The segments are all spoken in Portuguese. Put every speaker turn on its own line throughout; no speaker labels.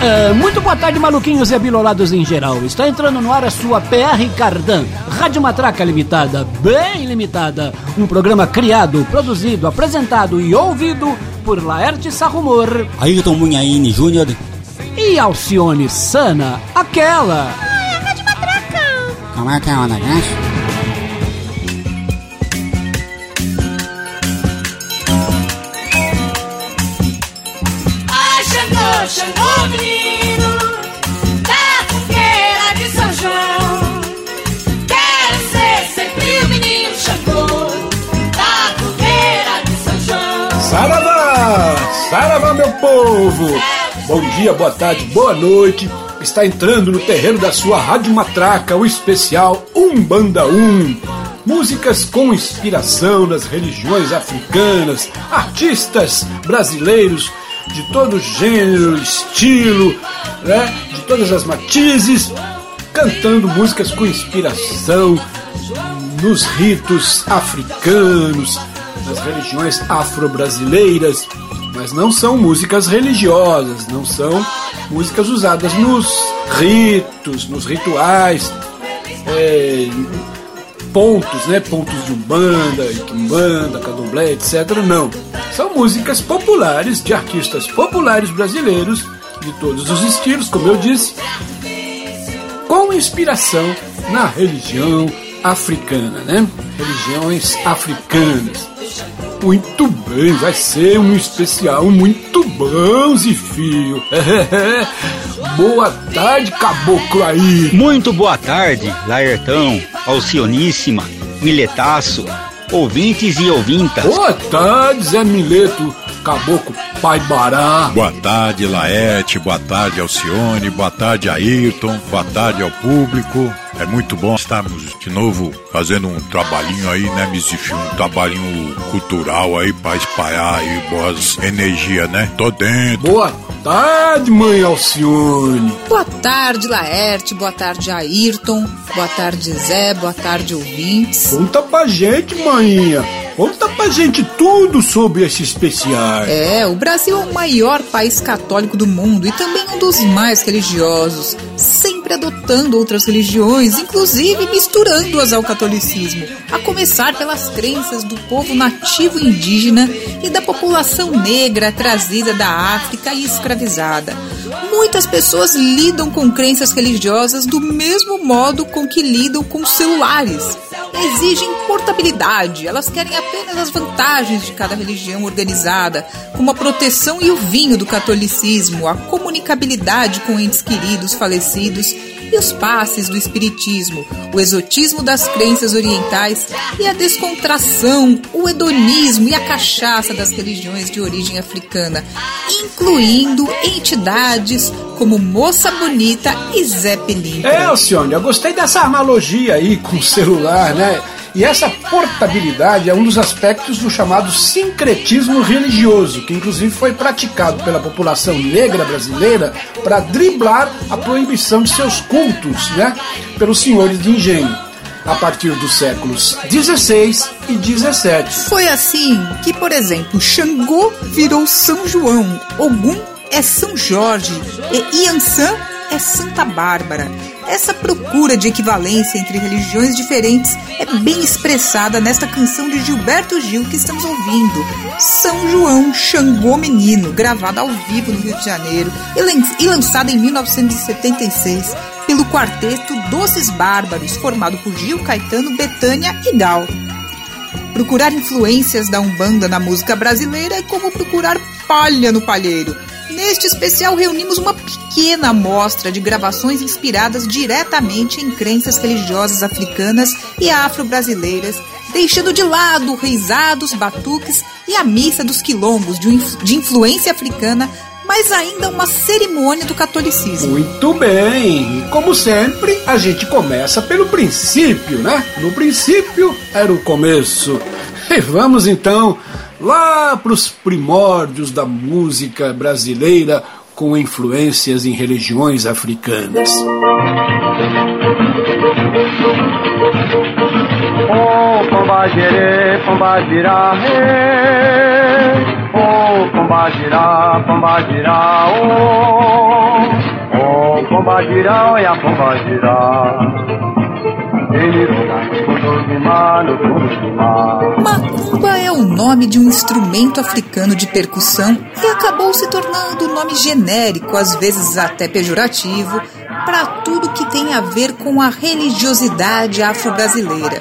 Uh, muito boa tarde, maluquinhos e abilolados em geral. Está entrando no ar a sua PR Cardan, Rádio Matraca Limitada, bem limitada. Um programa criado, produzido, apresentado e ouvido por Laerte Sarrumor,
Ayrton Munhaine Júnior
e Alcione Sana, aquela.
Ai, a Rádio Matraca!
Como é que é o negócio?
Povo! Bom dia, boa tarde, boa noite. Está entrando no terreno da sua Rádio Matraca, o especial Umbanda 1. Músicas com inspiração nas religiões africanas, artistas brasileiros de todo gênero, estilo, né? de todas as matizes, cantando músicas com inspiração nos ritos africanos, nas religiões afro-brasileiras, mas não são músicas religiosas, não são músicas usadas nos ritos, nos rituais, é, pontos, né, pontos de umbanda, quimbanda, candomblé, etc. Não, são músicas populares de artistas populares brasileiros de todos os estilos, como eu disse, com inspiração na religião africana, né? Religiões africanas. Muito bem, vai ser um especial muito bom, Zifio. Boa tarde, caboclo aí.
Muito boa tarde, Laertão, Alcioníssima, Miletaço, ouvintes e ouvintas.
Boa tarde, Zé Mileto, caboclo Pai Bará.
Boa tarde, Laerte. Boa tarde, Alcione. Boa tarde, Ayrton. Boa tarde ao público. É muito bom estarmos de novo fazendo um trabalhinho aí, né, Mizif? Um trabalhinho cultural aí pra espalhar aí boas energias, né? Tô dentro.
Boa tarde, mãe Alcione.
Boa tarde, Laerte. Boa tarde, Ayrton. Boa tarde, Zé. Boa tarde, ouvintes.
Conta pra gente, maninha. Conta pra gente tudo sobre esse especial.
É, o Brasil é o maior país católico do mundo e também um dos mais religiosos, sempre adotando outras religiões, inclusive misturando-as ao catolicismo, a começar pelas crenças do povo nativo indígena e da população negra trazida da África e escravizada. Muitas pessoas lidam com crenças religiosas do mesmo modo com que lidam com celulares. Exigem portabilidade, elas querem apenas as vantagens de cada religião organizada, como a proteção e o vinho do catolicismo, a comunicabilidade com entes queridos falecidos e os passes do espiritismo, o exotismo das crenças orientais e a descontração, o hedonismo e a cachaça das religiões de origem africana, incluindo entidades como Moça Bonita e Zé.
É, Alcione, eu gostei dessa analogia aí com o celular, né? E essa portabilidade é um dos aspectos do chamado sincretismo religioso, que inclusive foi praticado pela população negra brasileira para driblar a proibição de seus cultos, né, pelos senhores de engenho, a partir dos séculos 16 e 17.
Foi assim que, por exemplo, Xangô virou São João, Ogum é São Jorge e Iansã é Santa Bárbara. Essa procura de equivalência entre religiões diferentes é bem expressada nesta canção de Gilberto Gil que estamos ouvindo, São João Xangô Menino, gravada ao vivo no Rio de Janeiro e lançada em 1976 pelo quarteto Doces Bárbaros, formado por Gil, Caetano, Betânia e Gal. Procurar influências da Umbanda na música brasileira é como procurar palha no palheiro. Neste especial reunimos uma pequena amostra de gravações inspiradas diretamente em crenças religiosas africanas e afro-brasileiras, deixando de lado risados, batuques e a missa dos quilombos de, influência africana, mas ainda uma cerimônia do catolicismo.
Muito bem! Como sempre, a gente começa pelo princípio, né? No princípio era o começo. E vamos então lá para os primórdios da música brasileira com influências em religiões africanas.
Oh, pomba girarê. Oh,
a pomba gira.
Macumba é o nome de um instrumento africano de percussão e acabou se tornando um nome genérico, às vezes até pejorativo, para tudo que tem a ver com a religiosidade afro-brasileira.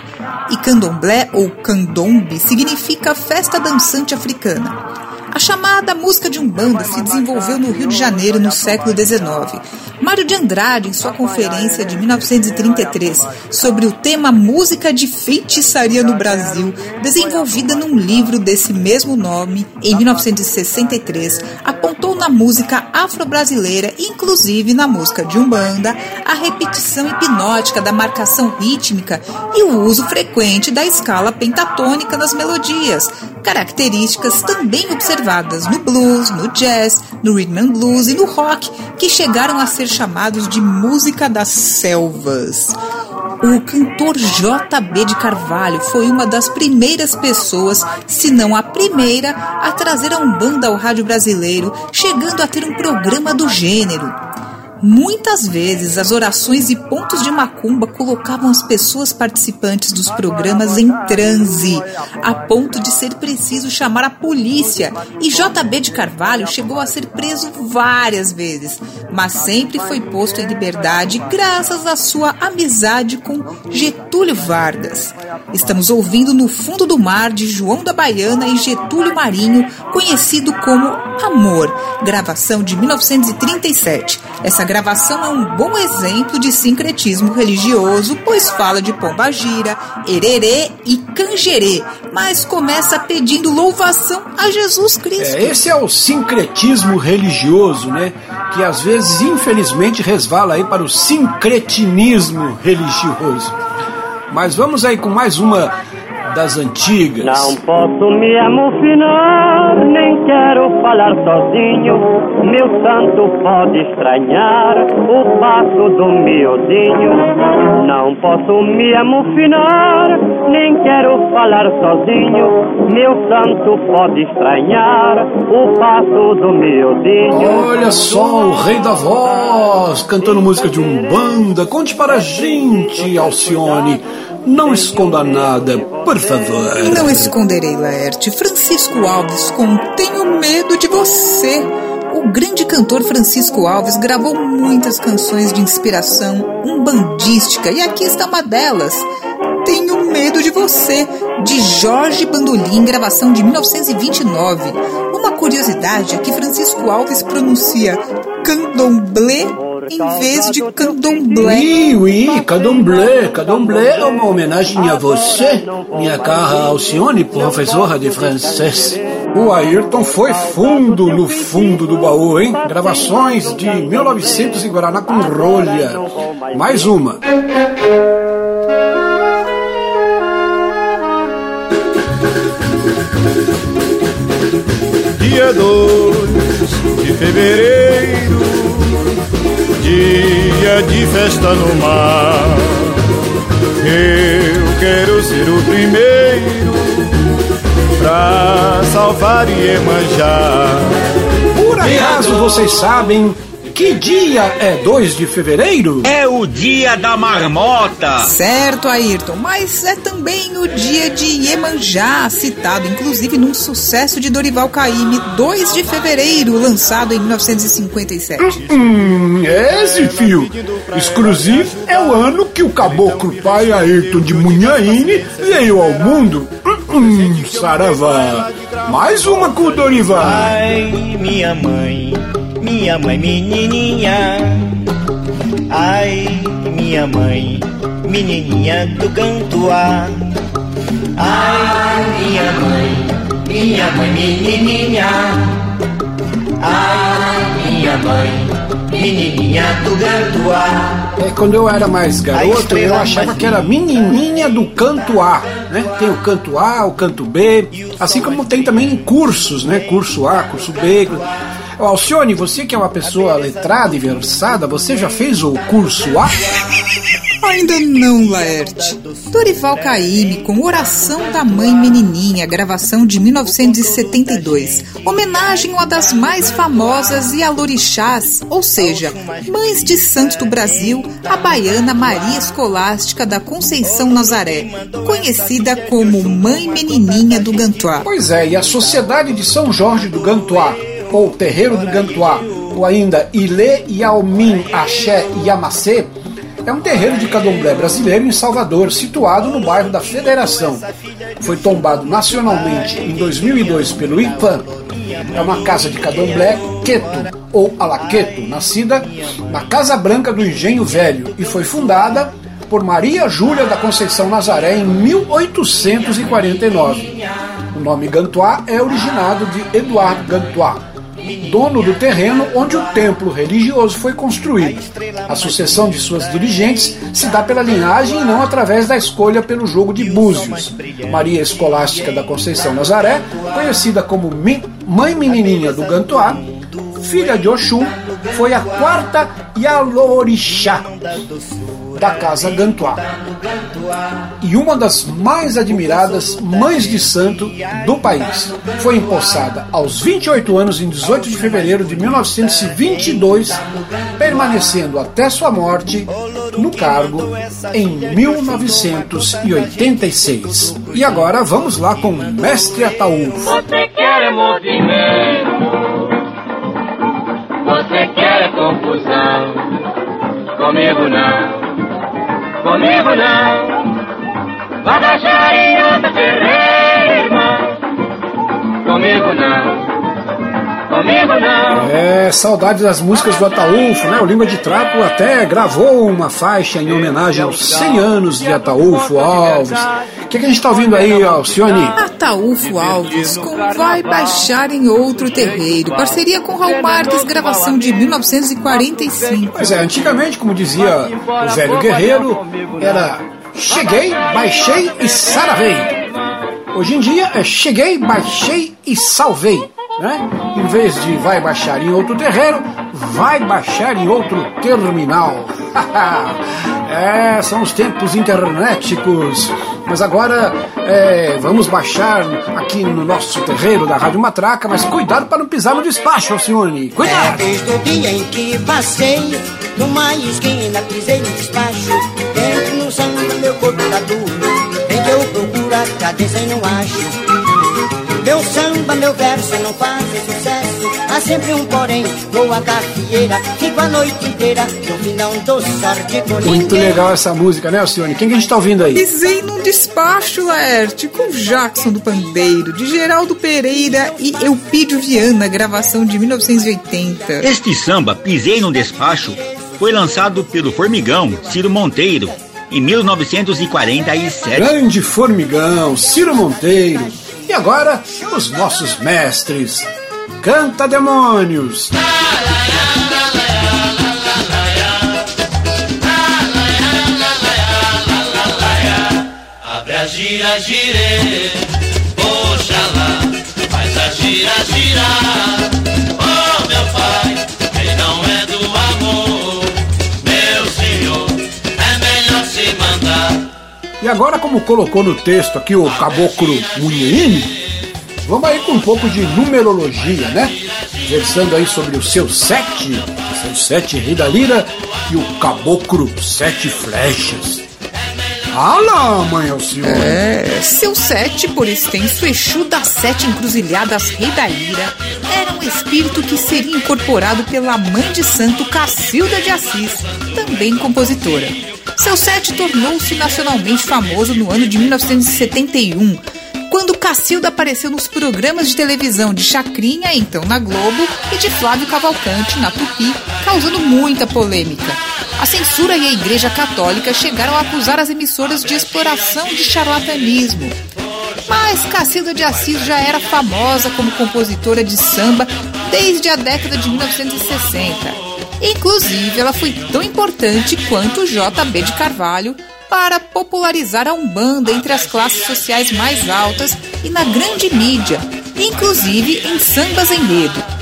E candomblé ou candombe significa festa dançante africana. A chamada música de Umbanda se desenvolveu no Rio de Janeiro no século XIX. Mário de Andrade, em sua conferência de 1933 sobre o tema Música de Feitiçaria no Brasil, desenvolvida num livro desse mesmo nome, em 1963, apontou na música afro-brasileira, inclusive na música de Umbanda, a repetição hipnótica da marcação rítmica e o uso frequente da escala pentatônica nas melodias, características também observadas no blues, no jazz, no rhythm and blues e no rock, que chegaram a ser chamados de música das selvas. O cantor JB de Carvalho foi uma das primeiras pessoas, se não a primeira, a trazer a Umbanda ao rádio brasileiro, chegando a ter um programa do gênero. Muitas vezes, as orações e pontos de macumba colocavam as pessoas participantes dos programas em transe, a ponto de ser preciso chamar a polícia. E JB de Carvalho chegou a ser preso várias vezes, mas sempre foi posto em liberdade graças à sua amizade com Getúlio Vargas. Estamos ouvindo No Fundo do Mar de João da Baiana e Getúlio Marinho, conhecido como Amor, gravação de 1937. Essa gravação é um bom exemplo de sincretismo religioso, pois fala de pombagira, ererê e canjerê, mas começa pedindo louvação a Jesus Cristo.
É, esse é o sincretismo religioso, né? Que às vezes, infelizmente, resvala aí para o sincretinismo religioso. Mas vamos aí com mais uma das antigas.
Não posso me amofinar, nem quero falar sozinho. Meu santo pode estranhar o passo do miudinho. Não posso me amofinar, nem quero falar sozinho. Meu santo pode estranhar o passo do miudinho.
Olha só o rei da voz cantando música de Umbanda. Conte para a gente, Alcione. Não esconda nada, por favor.
Não esconderei, Laerte. Francisco Alves Tenho Medo de Você. O grande cantor Francisco Alves gravou muitas canções de inspiração umbandística e aqui está uma delas. Tenho Medo de Você, de Jorge Bandolim, gravação de 1929. Uma curiosidade é que Francisco Alves pronuncia candomblé em vez de candomblé.
Oui, oui, candomblé. Candomblé é uma homenagem a você, minha cara Alcione, professora de francês. O Ayrton foi fundo no fundo do baú, hein? Gravações de 1900 em Guaraná com rolha. Mais uma.
Dia 2 de fevereiro, dia de festa no mar. Eu quero ser o primeiro pra salvar Iemanjá.
Por acaso vocês sabem que dia é 2 de fevereiro?
É o dia da marmota.
Certo, Ayrton, mas é também o dia de Iemanjá, citado inclusive num sucesso de Dorival Caymmi, 2 de fevereiro, lançado em 1957.
Hum, esse fio exclusivo é o ano que o caboclo pai Ayrton de Munhaine veio ao mundo. Hum, hum, saravá. Mais uma com o Dorival.
Ai, minha mãe, minha mãe menininha. Ai, minha mãe, menininha do Cantuá. Ai, minha mãe, minha mãe menininha. Ai, minha mãe, menininha do Cantuá.
É, quando eu era mais garoto, eu achava que era menininha do canto A, né? Tem o canto A, o canto B, assim como tem também cursos, né? Curso A, curso B. Alcione, você que é uma pessoa letrada e versada, você já fez o curso A?
Ainda não, Laerte. Dorival Caymmi com Oração da Mãe Menininha, gravação de 1972. Homenagem a uma das mais famosas e alorixás, ou seja, mães de santos do Brasil, a baiana Maria Escolástica da Conceição Nazaré, conhecida como Mãe Menininha do Gantuá.
Pois é, e a Sociedade de São Jorge do Gantuá, ou Terreiro do Gantuá, ou ainda Ilê, Yalmin, Axé Yamacê, é um terreiro de candomblé brasileiro em Salvador, situado no bairro da Federação. Foi tombado nacionalmente em 2002 pelo IPAM. É uma casa de candomblé queto ou alaqueto, nascida na Casa Branca do Engenho Velho e foi fundada por Maria Júlia da Conceição Nazaré em 1849. O nome Gantuá é originado de Eduardo Gantuá, dono do terreno onde o templo religioso foi construído. A sucessão de suas dirigentes se dá pela linhagem e não através da escolha pelo jogo de búzios. Maria Escolástica da Conceição Nazaré, conhecida como Mãe Menininha do Gantuá, filha de Oxum, foi a quarta Yalorixá da Casa Gantuá e uma das mais admiradas mães de santo do país. Foi empossada aos 28 anos em 18 de fevereiro de 1922, permanecendo até sua morte no cargo em 1986. E agora vamos lá com Mestre Ataúfo.
Você quer movimento, você quer confusão, comigo não comigo não. Vai deixar terreira, irmão. Comigo não. Comigo não.
É, saudades das músicas do Ataúfo, né? O Língua de Trapo até gravou uma faixa em homenagem aos 100 anos de Ataúfo Alves. O que, que, a gente está ouvindo aí, Alcione?
Ataúfo Alves com Vai Baixar em Outro Terreiro, parceria com Raul Marques, gravação de 1945.
Pois é, antigamente, como dizia o velho guerreiro, era cheguei, baixei e saravei. Hoje em dia é cheguei, baixei e salvei né? Em vez de vai baixar em outro terreno, vai baixar em outro terminal. é, são os tempos internéticos. Mas agora é, vamos baixar aqui no nosso terreiro da Rádio Matraca, mas cuidado para não pisar no despacho, Alcione. Cuidado!
É, desde o dia em que passei numa esquina, pisei no despacho. Dentro no sangue meu corpo tá duro. Vem que eu procuro a cabeça e não acho. Não fazem sucesso. Há sempre um porém, boa gafieira. Fico a noite inteira, no dou sorte com
Muito
ninguém.
legal essa música, né, Alcione? Quem que a gente tá ouvindo aí?
Pisei num despacho, Laerte, com Jackson do Pandeiro, de Geraldo Pereira e Eupídio Viana, gravação de 1980.
Este samba, Pisei num Despacho, foi lançado pelo Formigão Ciro Monteiro em 1947.
Grande Formigão, Ciro Monteiro. E agora, os nossos mestres. Canta Demônios!
Abre a gira, gire, oxalá, faz a gira, girar.
E agora, como colocou no texto aqui o caboclo Munheine, vamos aí com um pouco de numerologia, né? Versando aí sobre o seu sete, seu sete rei da lira e o caboclo sete flechas. Fala, mãe Alcione!
É, seu sete, por extenso, Exu das sete encruzilhadas Rei da Ira, era um espírito que seria incorporado pela mãe de santo Cacilda de Assis, também compositora. Seu sete tornou-se nacionalmente famoso no ano de 1971, quando Cacilda apareceu nos programas de televisão de Chacrinha, então na Globo, e de Flávio Cavalcante, na Tupi, causando muita polêmica. A censura e a Igreja Católica chegaram a acusar as emissoras de exploração de charlatanismo. Mas Cacilda de Assis já era famosa como compositora de samba desde a década de 1960. Inclusive, ela foi tão importante quanto JB de Carvalho para popularizar a Umbanda entre as classes sociais mais altas e na grande mídia, inclusive em sambas enredo.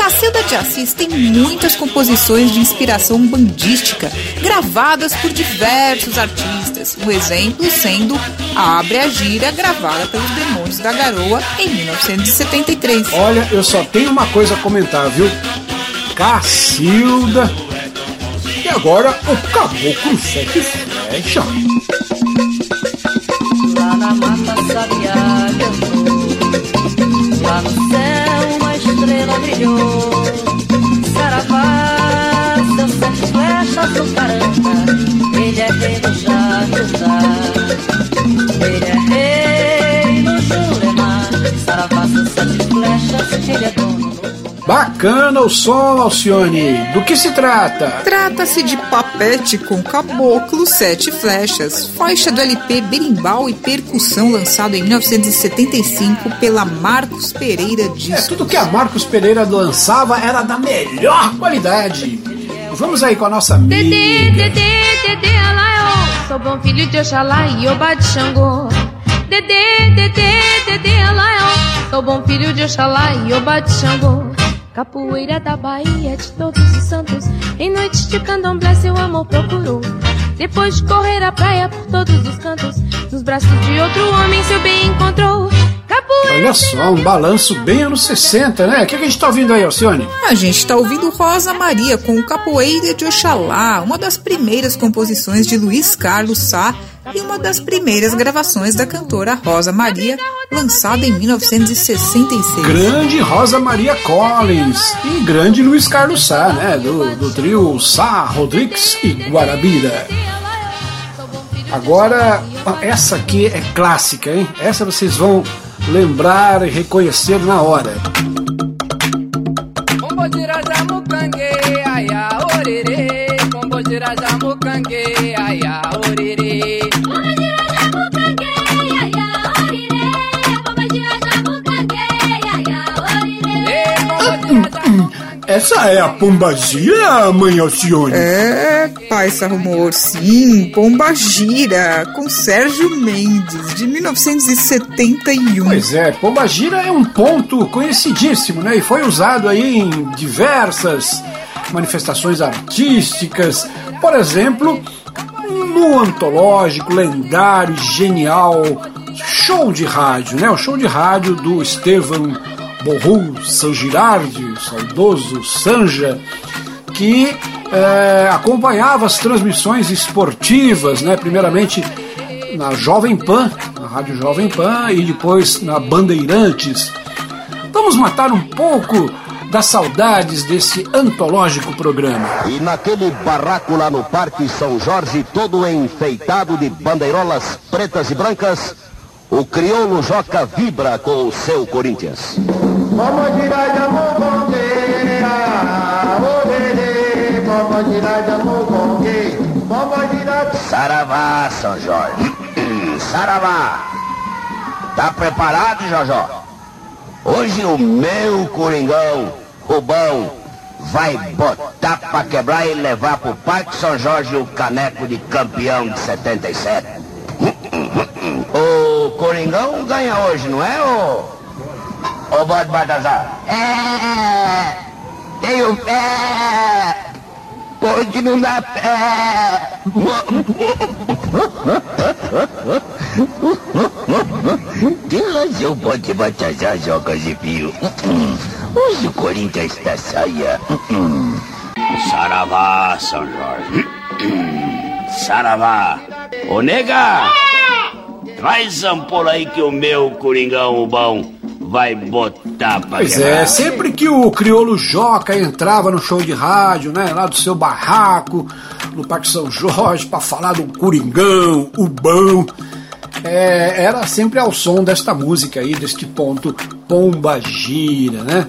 Cacilda de Assis tem muitas composições de inspiração bandística, gravadas por diversos artistas. O exemplo sendo Abre a Gira, gravada pelos Demônios da Garoa em 1973.
Olha, eu só tenho uma coisa a comentar, viu? Cacilda. E agora o Caboclo Sete Flecha.
Lá na mata sabiá que eu tô Lá no céu estrela brilhou Saravá, seu sete flechas do caramba Ele é rei do Jacuzá
Bacana o som, Alcione. Do que se trata?
Trata-se de Papete com Caboclo Sete Flechas, faixa do LP Berimbau e Percussão lançado em 1975 pela Marcos Pereira Discos.
É, tudo que a Marcos Pereira lançava era da melhor qualidade. Vamos aí com a nossa amiga.
Dedê, Dedê, Dedê, Alaiô, sou bom filho de Oxalá e Oba de Xangô. Dedê, Dedê, Dedê, Alaiô, sou bom filho de Oxalá e Oba de Xangô. Capoeira da Bahia de todos os santos. Em noites de candomblé seu amor procurou. Depois de correr a praia por todos os cantos Nos braços de outro homem seu bem encontrou Capoeira
Olha só, um balanço bem anos 60, né? O que a gente tá ouvindo aí, Alcione?
A gente tá ouvindo Rosa Maria com Capoeira de Oxalá, uma das primeiras composições de Luiz Carlos Sá e uma das primeiras gravações da cantora Rosa Maria, lançada em 1966.
Grande Rosa Maria Collins e grande Luiz Carlos Sá, né? Do, do trio Sá, Rodrigues e Guarabira. Agora, essa aqui é clássica, hein? Essa vocês vão lembrar e reconhecer na hora. Essa é a pombagira, mãe Alcione?
É, pai Sarrumor, sim, Pombagira, com Sérgio Mendes, de 1971.
Pois é, pombagira é um ponto conhecidíssimo, né? E foi usado aí em diversas manifestações artísticas, por exemplo, no antológico, lendário, genial show de rádio, né? O show de rádio do Estevam Borru Sangirardi, saudoso Sanja, que é, acompanhava as transmissões esportivas, né? Primeiramente na Jovem Pan, na Rádio Jovem Pan e depois na Bandeirantes. Vamos matar um pouco das saudades desse antológico programa.
E naquele barraco lá no Parque São Jorge, todo enfeitado de bandeirolas pretas e brancas, o crioulo Joca vibra com o seu Corinthians.
Vamos tirar de amor com Vamos tirar de amor com Vamos tirar
Saravá, São Jorge. Saravá. Tá preparado, Jojó? Hoje o meu Coringão, Rubão, vai botar pra quebrar e levar pro Parque São Jorge o caneco de campeão de 77. O Coringão ganha hoje, não é, ô? Ô Bode Baltazar? É, tenho fé, pode não dar pé. Que razão pode Baltazar joga de fio? Hoje o Corinthians está saia. Saravá, São Jorge. Saravá. Ô nega! Traz ampola aí que o meu Coringão, o bom, vai botar pra
Pois
quebrar.
é, sempre que o crioulo Joca entrava no show de rádio, né, lá do seu barraco, no Parque São Jorge, para falar do Coringão, o bom, é, era sempre ao som desta música aí, deste ponto Pomba Gira, né?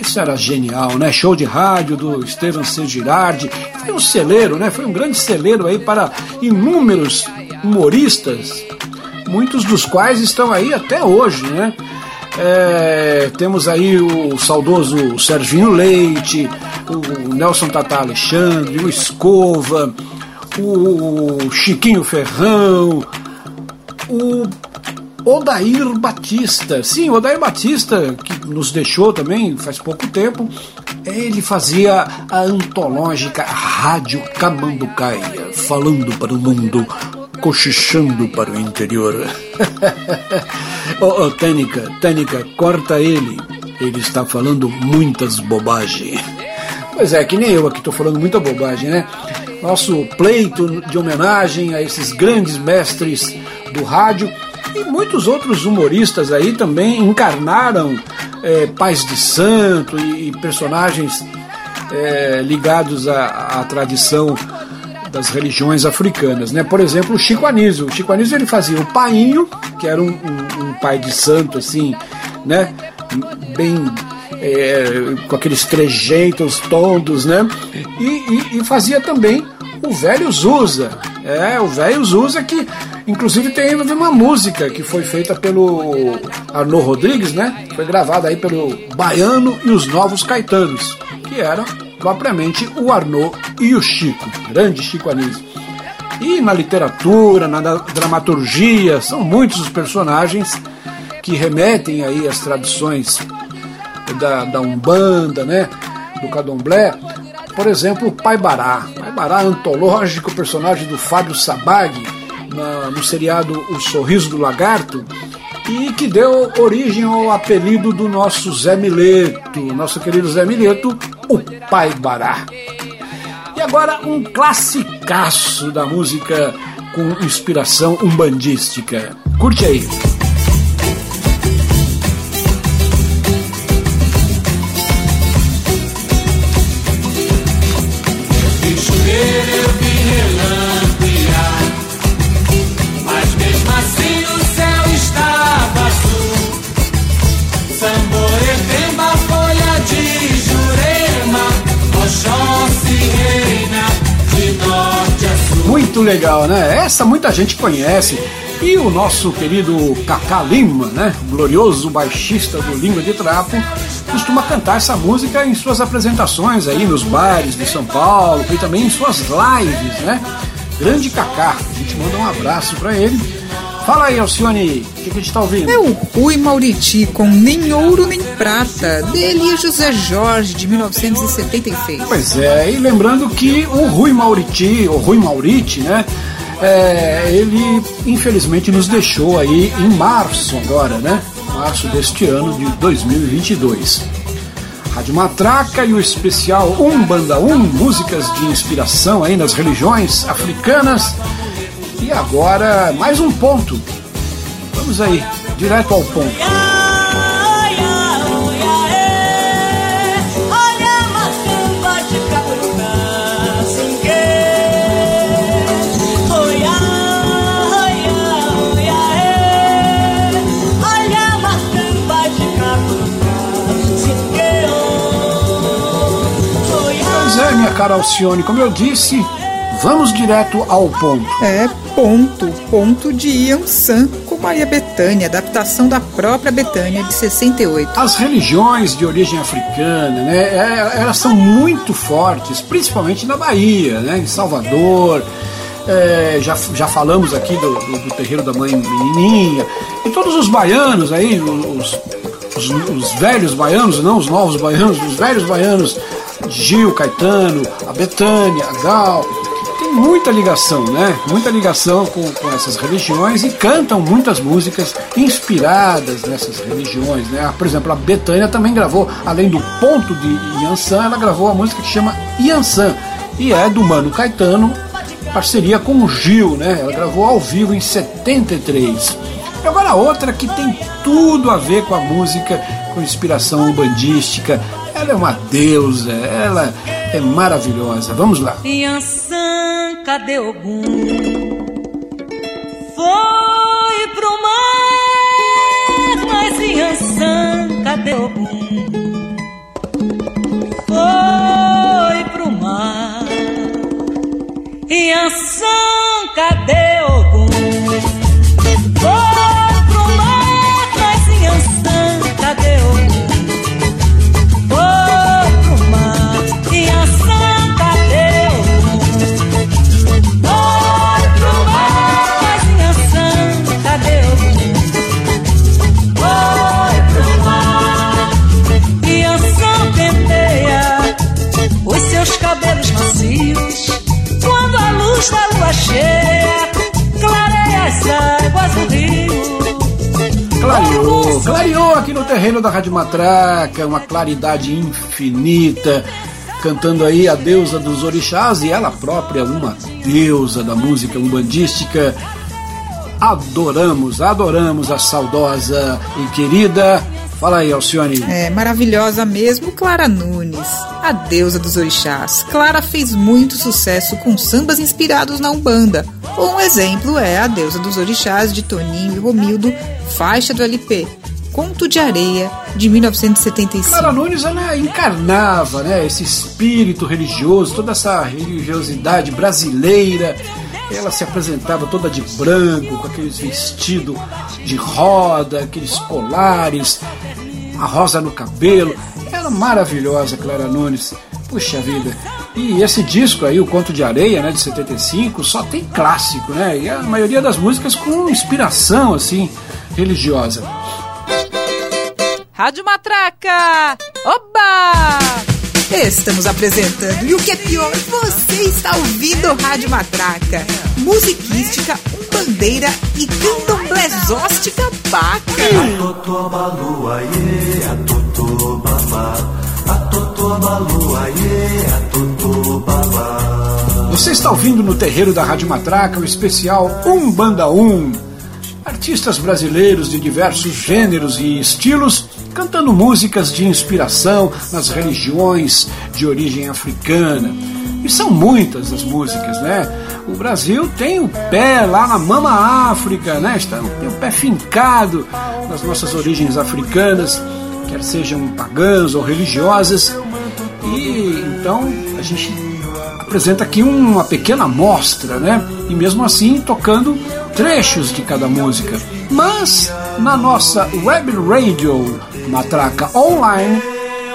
Isso era genial, né? Show de rádio do Estevam C. Girardi. Foi um celeiro, né? Foi um grande celeiro aí para inúmeros humoristas, muitos dos quais estão aí até hoje, né? É, temos aí o saudoso Serginho Leite, o Nelson Tata Alexandre, o Escova, o Chiquinho Ferrão, o Odair Batista. Sim, Odair Batista, que nos deixou também faz pouco tempo, ele fazia a antológica Rádio Camanducaia, falando para o mundo, cochichando para o interior. Oh, oh, Tênica, corta ele. Ele está falando muitas bobagens. Pois é, que nem eu aqui estou falando muita bobagem, né? Nosso pleito de homenagem a esses grandes mestres do rádio e muitos outros humoristas aí também encarnaram é, pais de santo e, e personagens é, ligados à, à, tradição das religiões africanas, né? Por exemplo, o Chico Anísio. O Chico Anísio ele fazia o painho, que era um, um, um pai de santo assim, né? Bem é, com aqueles trejeitos tondos, né? E, e, e, fazia também o velho Zusa. É, o velho Zusa que, inclusive, tem uma música que foi feita pelo Arnaud Rodrigues, né? Foi gravada aí pelo Baiano e os Novos Caetanos, que era propriamente o Arnaud e o Chico, grande Chico Anísio. E na literatura, na dramaturgia, são muitos os personagens que remetem aí às tradições da, da Umbanda, né? Do Cadomblé. Por exemplo, o Pai Bará. Pai Bará, antológico, personagem do Fábio Sabag, na, no seriado O Sorriso do Lagarto, e que deu origem ao apelido do nosso Zé Mileto, nosso querido Zé Mileto, o Pai Bará. E agora um classicaço da música com inspiração umbandística. Curte aí. Muito legal, né? Essa muita gente conhece. E o nosso querido Cacá Lima, né? Glorioso baixista do Língua de Trapo, costuma cantar essa música em suas apresentações aí nos bares de São Paulo e também em suas lives, né? Grande Cacá, a gente manda um abraço para ele Fala aí, Alcione, o que, que, a gente tá ouvindo?
É o Rui Mauriti com Nem Ouro Nem Prata, dele e José Jorge, de 1976.
Pois é, e lembrando que o Rui Mauriti, o Rui Mauriti, né? É, ele infelizmente nos deixou aí em março agora, né? Março deste ano de 2022. Rádio Matraca e o especial Um Banda Um, músicas de inspiração aí nas religiões africanas e agora, mais um ponto. Vamos aí, direto ao ponto. Pois é, minha cara Alcione, como eu disse, vamos direto ao ponto.
É, Ponto, ponto de Ian San com Maria Bethânia, adaptação da própria Bethânia de 68.
As religiões de origem africana, né, é, elas são muito fortes, principalmente na Bahia, né, em Salvador. É, já, já falamos aqui do, do, do, terreiro da mãe menininha e todos os baianos aí, os, os, os velhos baianos, não os novos baianos, os velhos baianos, Gil, Caetano, a Betânia, a Gal, tem muita ligação, né? Muita ligação com, com essas religiões e cantam muitas músicas inspiradas nessas religiões, né? Por exemplo, a Betânia também gravou, além do ponto de Yansan, ela gravou a música que chama Yansan e é do Mano Caetano, parceria com o Gil, né? Ela gravou ao vivo em 73. E agora outra que tem tudo a ver com a música, com inspiração bandística. Ela é uma deusa, ela é maravilhosa. Vamos lá.
Yansan, cadê Ogum? Foi pro mar, mas Yansan, cadê Ogum? Foi pro mar. Yansan, cadê
lua cheia clareia as águas do rio.
Clareou, clareou aqui no terreno da Rádio Matraca, uma claridade infinita, cantando aí a deusa dos orixás e ela própria, uma deusa da música umbandística. Adoramos, adoramos a saudosa e querida. Fala aí, Alcione.
É maravilhosa mesmo, Clara Nunes, a deusa dos orixás. Clara fez muito sucesso com sambas inspirados na Umbanda. Um exemplo é a deusa dos orixás de Toninho e Romildo, faixa do LP. Conto de Areia, de 1975.
Clara Nunes ela encarnava né, esse espírito religioso, toda essa religiosidade brasileira. Ela se apresentava toda de branco, com aqueles vestidos de roda, aqueles colares, a rosa no cabelo. Era maravilhosa, Clara Nunes. Puxa vida. E esse disco aí, o Conto de Areia, né, de 75, só tem clássico, né? E a maioria das músicas com inspiração, assim, religiosa.
Rádio Matraca! Oba!
Estamos apresentando. E o que é pior, você está ouvindo Rádio Matraca. Musiquística, umbandeira e candomblezóstica paca.
Você está ouvindo no terreiro da Rádio Matraca o especial Um Banda Um. Artistas brasileiros de diversos gêneros e estilos cantando músicas de inspiração nas religiões de origem africana. E são muitas as músicas, né? O Brasil tem o pé lá na mama África, né? Tem o pé fincado nas nossas origens africanas, quer sejam pagãs ou religiosas. E então a gente apresenta aqui uma pequena amostra, né? E mesmo assim tocando trechos de cada música. Mas na nossa web radio Matraca Online,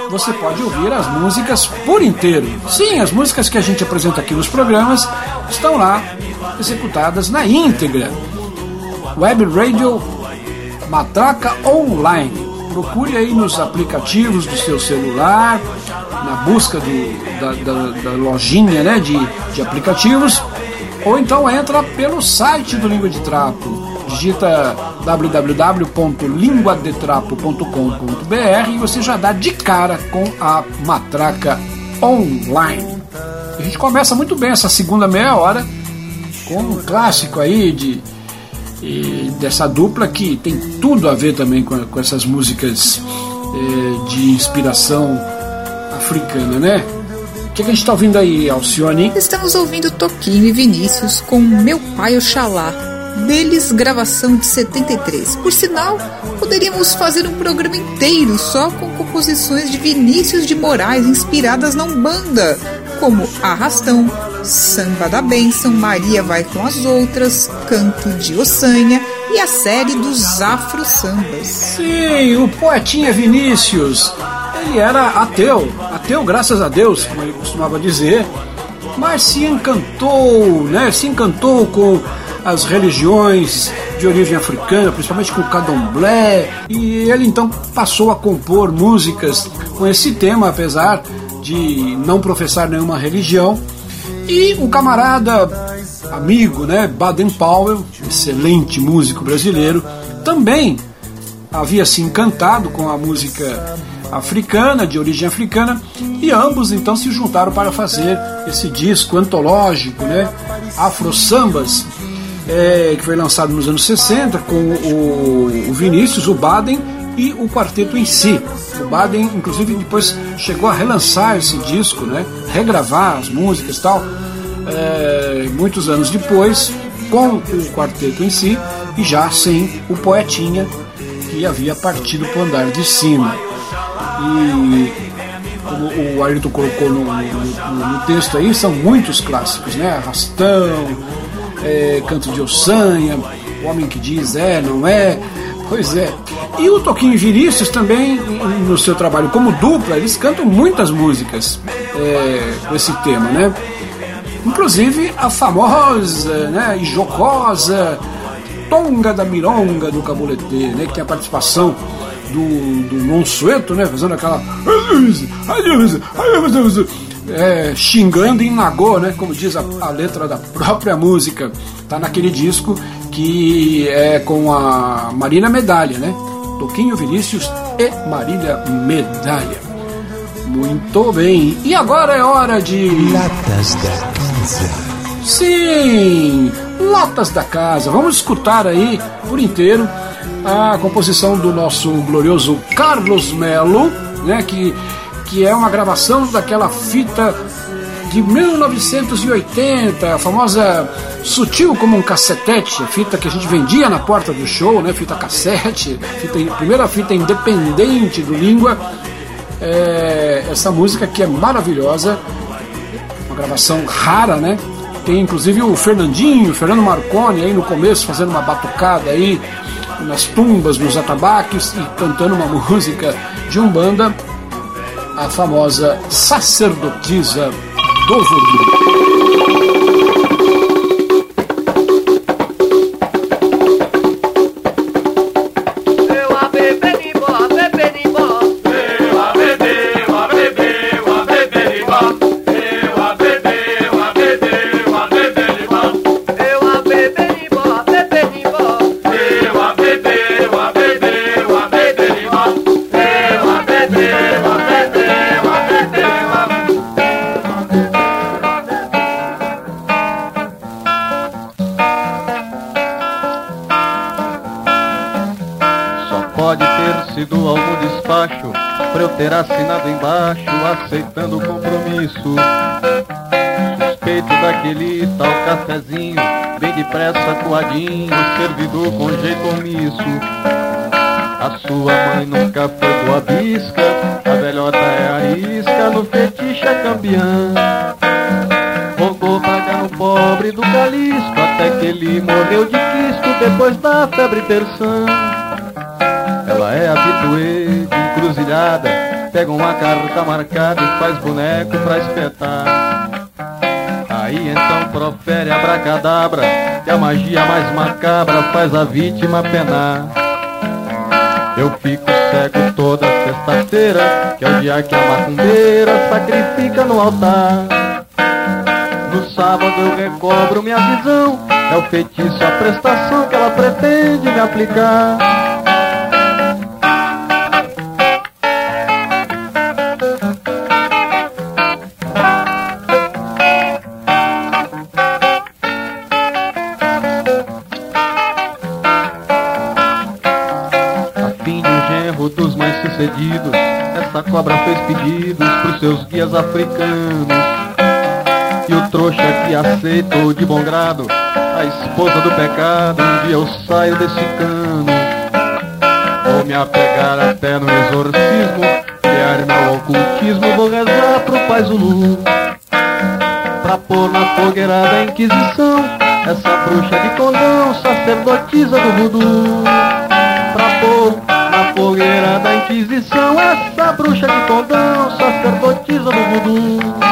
você pode ouvir as músicas por inteiro. Sim, as músicas que a gente apresenta aqui nos programas estão lá executadas na íntegra. Web Radio Matraca Online. Procure aí nos aplicativos do seu celular, na busca do, da, da, da, lojinha né, de, de aplicativos, ou então entra pelo site do Língua de Trapo. Digita www.linguadetrapo.com.br e você já dá de cara com a matraca online. A gente começa muito bem essa segunda meia hora com um clássico aí de dessa dupla que tem tudo a ver também com, com essas músicas é, de inspiração africana, né? O que, que a gente está ouvindo aí, Alcione?
Estamos ouvindo Toquinho e Vinícius com Meu Pai Oxalá. Deles, gravação de 73. Por sinal, poderíamos fazer um programa inteiro só com composições de Vinícius de Moraes inspiradas na Umbanda, como Arrastão, Samba da Bênção, Maria Vai com as Outras, Canto de Ossanha e a série dos Afro Sambas.
Sim, o poetinha Vinícius. Ele era ateu, ateu graças a Deus, como ele costumava dizer, mas se encantou, né? Se encantou com as religiões de origem africana, principalmente com o candomblé, e ele então passou a compor músicas com esse tema, apesar de não professar nenhuma religião. E um camarada amigo, né, Baden Powell, excelente músico brasileiro, também havia se encantado com a música africana, de origem africana, e ambos então se juntaram para fazer esse disco antológico, né, Afro Sambas, é, que foi lançado nos anos 60 com o, o Vinícius, o Baden e o quarteto em si. O Baden, inclusive, depois chegou a relançar esse disco, né? regravar as músicas e tal, é, muitos anos depois, com o quarteto em si e já sem o poetinha que havia partido para o andar de cima. E como o Ayrton colocou no, no, no texto aí, são muitos clássicos, né? Arrastão, é, Canto de Ossanha, O Homem que Diz É, Não É. Pois é. E o Toquinho Vinícius também, no seu trabalho como dupla, eles cantam muitas músicas é, com esse tema, né? Inclusive a famosa né, e jocosa Tonga da Mironga do Caboletê, né? Que tem a participação do, do Monsueto, né? Fazendo aquela. É, xingando em Nagô, né? Como diz a, a, letra da própria música. Tá naquele disco que é com a Marina Medalha, né? Toquinho Vinícius e Marília Medalha. Muito bem. E agora é hora de.
Latas da Casa.
Sim! Latas da Casa. Vamos escutar aí por inteiro a composição do nosso glorioso Carlos Melo, né? Que, que é uma gravação daquela fita de 1980, a famosa Sutil como um cacetete, a fita que a gente vendia na porta do show, né? Fita cassete, fita, primeira fita independente do Língua. É, essa música que é maravilhosa, uma gravação rara, né? Tem inclusive o Fernandinho, o Fernando Marconi aí no começo fazendo uma batucada aí nas tumbas, nos atabaques e cantando uma música de umbanda, a famosa sacerdotisa do voodoo.
Coadinho, servidor com jeito omisso. A sua mãe nunca foi boa bisca, a velhota é arisca, no fetiche é campeã. Rogou pagar no pobre do Calisco, até que ele morreu de Cristo depois da febre terçã. Ela é habituê de encruzilhada, pega uma carta marcada e faz boneco pra espetar. Aí então profere abracadabra, que a magia mais macabra faz a vítima penar. Eu fico cego toda sexta-feira, que é o dia que a macumbeira sacrifica no altar. No sábado eu recobro minha visão, é o feitiço, a prestação que ela pretende me aplicar. Essa cobra fez pedidos pros seus guias africanos. E o trouxa que aceitou de bom grado a esposa do pecado. Um dia eu saio desse cano. Vou me apegar até no exorcismo. Criar meu ocultismo. Vou rezar pro Pai Zulu. Pra pôr na fogueira da Inquisição. Essa bruxa de condão, sacerdotisa do voodoo. Inquisição, essa bruxa de condão, sacerdotisa do voodoo.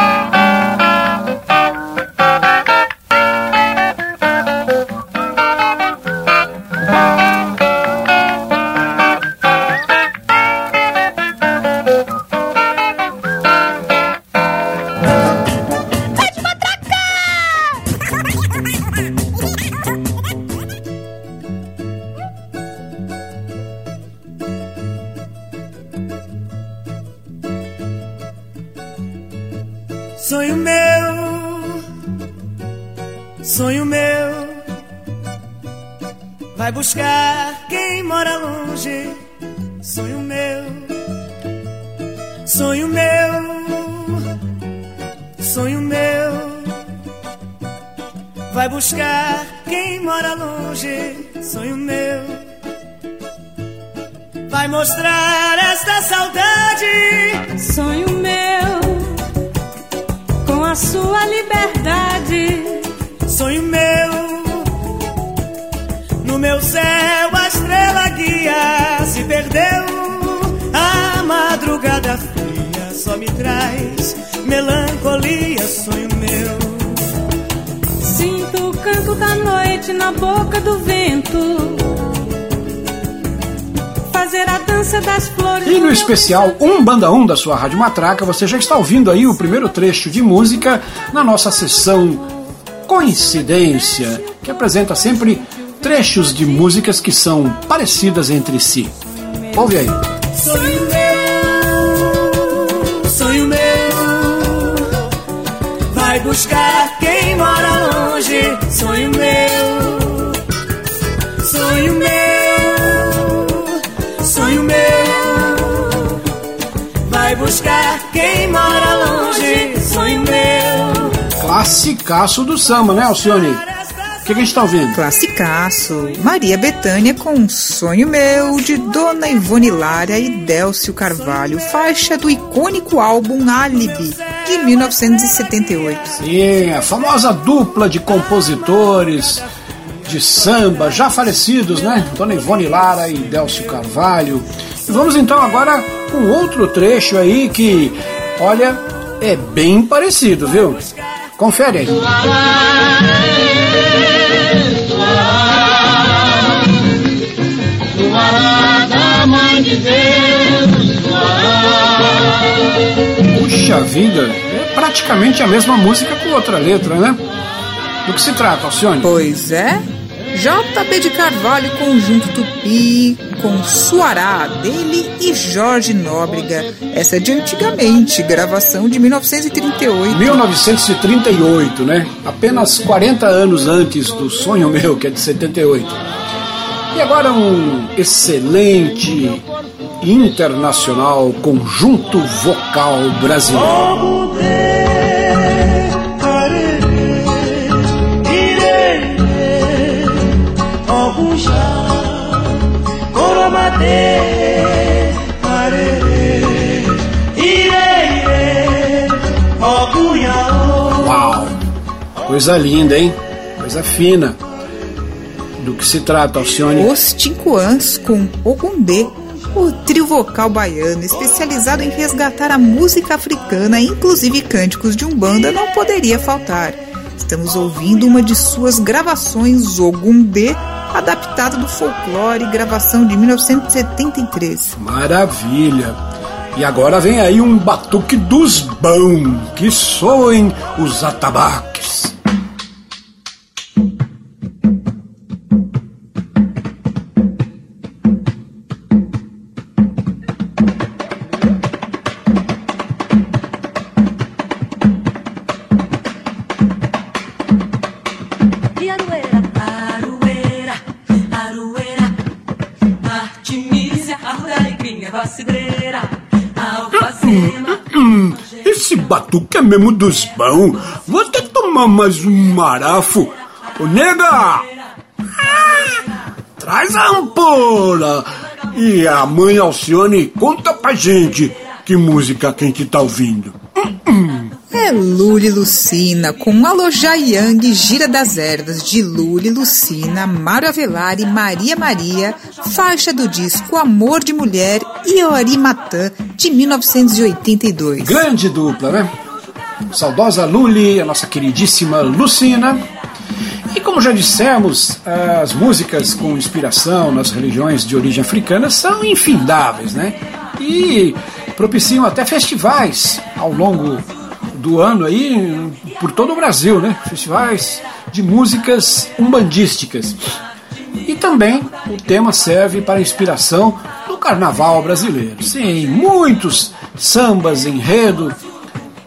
Da noite na boca do vento. Fazer a dança das flores.
E no especial Um Banda 1 da sua Rádio Matraca, você já está ouvindo aí o primeiro trecho de música na nossa sessão Coincidência, que apresenta sempre trechos de músicas que são parecidas entre si. Ouve aí.
Sonho meu, sonho meu, vai buscar. Sonho meu, sonho meu, sonho meu, vai buscar quem mora longe. Sonho meu.
Classicaço do samba, né, Alcione? O que, que a gente está ouvindo?
Classicaço. Maria Bethânia com um Sonho Meu, de Dona Ivone Lara e Délcio Carvalho, faixa do icônico álbum Alibi, de 1978.
Sim, a famosa dupla de compositores de samba, já falecidos, né? Dona Ivone Lara e Délcio Carvalho. E vamos então agora com outro trecho aí que, olha, é bem parecido, viu? Confere aí.
Mãe de Deus,
Puxa vida, é praticamente a mesma música com outra letra, né? Do que se trata, Alcione?
Pois é. JB de Carvalho, Conjunto Tupi, com Suará, dele e Jorge Nóbrega. Essa é de antigamente, gravação de 1938.
1938, né? Apenas 40 anos antes do Sonho Meu, que é de 78. E agora um excelente internacional conjunto vocal brasileiro. Uau! Coisa linda, hein? Coisa fina. Do que se trata, Alcione?
Os Tincoãs com Ogundê, o trio vocal baiano especializado em resgatar a música africana, inclusive cânticos de umbanda, não poderia faltar. Estamos ouvindo uma de suas gravações, Ogundê, adaptada do folclore, gravação de 1973.
Maravilha! E agora vem aí um batuque dos bão, que soem os atabaques. Batuque é mesmo dos bão. Vou até tomar mais um marafo. Ô nega! Ah, Traz a ampola! E a mãe Alcione conta pra gente que música que a gente tá ouvindo.
É Luli Lucina, com Alojá Yang, Gira das Ervas, de Luli Lucina, Mário Avelar e Maria Maria, faixa do disco Amor de Mulher e Ori Matã, de 1982.
Grande dupla, né? Saudosa Luli, a nossa queridíssima Lucina. E como já dissemos, as músicas com inspiração nas religiões de origem africana são infindáveis, né? E propiciam até festivais ao longo do ano aí por todo o Brasil, né? Festivais de músicas umbandísticas. E também o tema serve para inspiração do carnaval brasileiro. Sim, muitos sambas enredo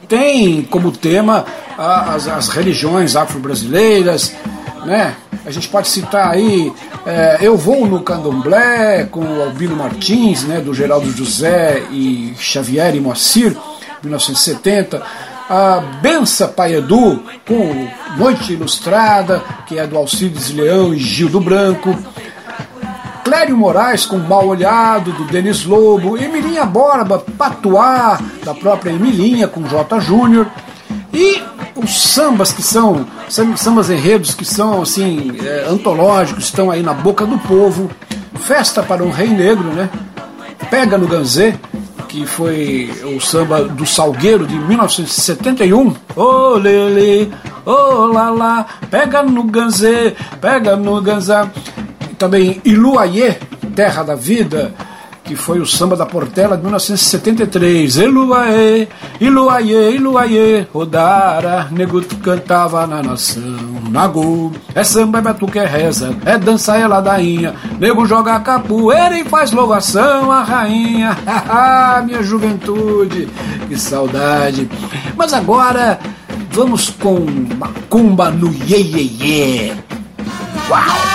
têm como tema as, as religiões afro-brasileiras, né? A gente pode citar aí é, Eu Vou no Candomblé, com o Albino Martins, né, do Geraldo José e Xavier e Moacir, 1970. A Bença Paedu, com Noite Ilustrada, que é do Alcides Leão e Gil do Branco. Clério Moraes com Mal Olhado, do Denis Lobo, Emilinha Borba, Patuá, da própria Emilinha, com J. Júnior, e os sambas que são, sam- sambas enredos que são assim, é, antológicos, estão aí na boca do povo, Festa para um Rei Negro, né? Pega no Ganzê, que foi o samba do Salgueiro de 1971. Ô Lele, ô Lala, pega no Ganzê, pega no Ganzá. Também Iluaiê, Terra da Vida, que foi o samba da Portela de 1973. Eluaê, Iluaê, Iluaê, Rodara, nego cantava na nação, Nago, é samba, é batuque, é reza, é dança, é ladainha, nego joga capoeira e faz louvação a rainha, minha juventude, que saudade. Mas agora vamos com Macumba no Iê Iê Iê. Uau!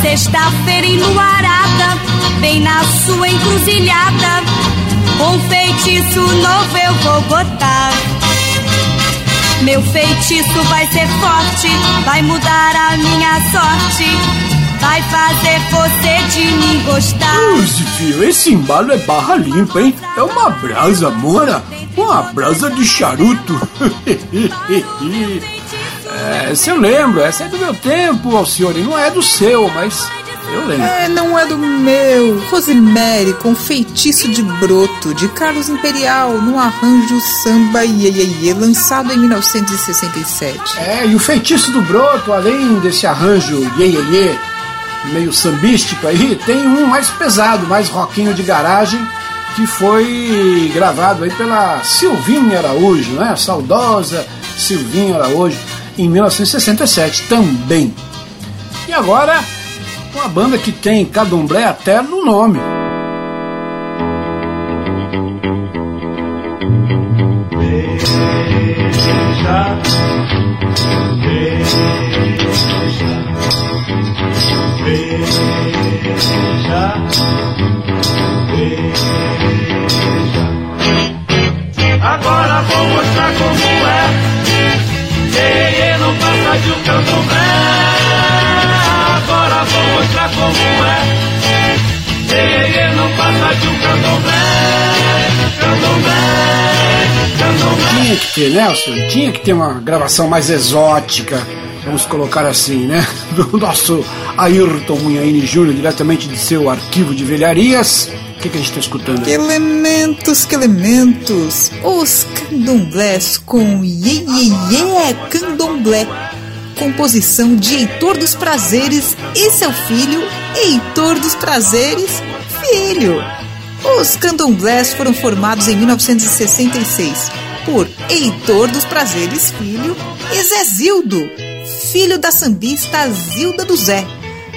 Sexta-feira enluarada, bem na sua encruzilhada, um feitiço novo eu vou botar. Meu feitiço vai ser forte, vai mudar a minha sorte, vai fazer você de mim gostar.
Filho, esse embalo é barra limpa, hein? É uma brasa, mora, uma brasa de charuto. É, se eu lembro, essa é do meu tempo, Alcione, não é do seu, mas eu lembro.
É, não é do meu. Rosemary com Feitiço de Broto, de Carlos Imperial, no arranjo samba Iê, lançado em 1967.
É, e o Feitiço do Broto, além desse arranjo Iê, meio sambístico aí, tem um mais pesado, mais rockinho de garagem, que foi gravado aí pela Silvinha Araújo, né? A saudosa Silvinha Araújo em 1967 também. E agora, uma banda que tem Cadomblé até no nome.
Agora vou mostrar como é. Candomblé. Agora vou mostrar como é. Ei, não passa de um candomblé. Candomblé, candomblé.
Tinha que ter, Nelson, tinha que ter uma gravação mais exótica, vamos colocar assim, né? Do nosso Ayrton Munhaine Júnior, diretamente de seu arquivo de velharias. O que, que a gente está escutando?
Que elementos, que elementos! Os candomblés com Iê Iê Iê Candomblé. Composição de Heitor dos Prazeres e seu filho, Heitor dos Prazeres, filho. Os candomblés foram formados em 1966 por Heitor dos Prazeres Filho e Zezildo, filho da sambista Zilda do Zé.